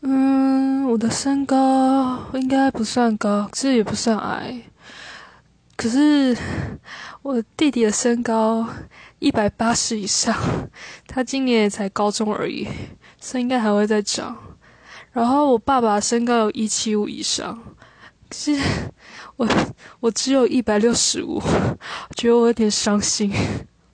嗯我的身高应该不算高其实也不算矮。可是我弟弟的身高一百八十以上他今年也才高中而已所以应该还会再长。然后我爸爸身高有一七五以上可是我我只有一百六十五觉得我有点伤心。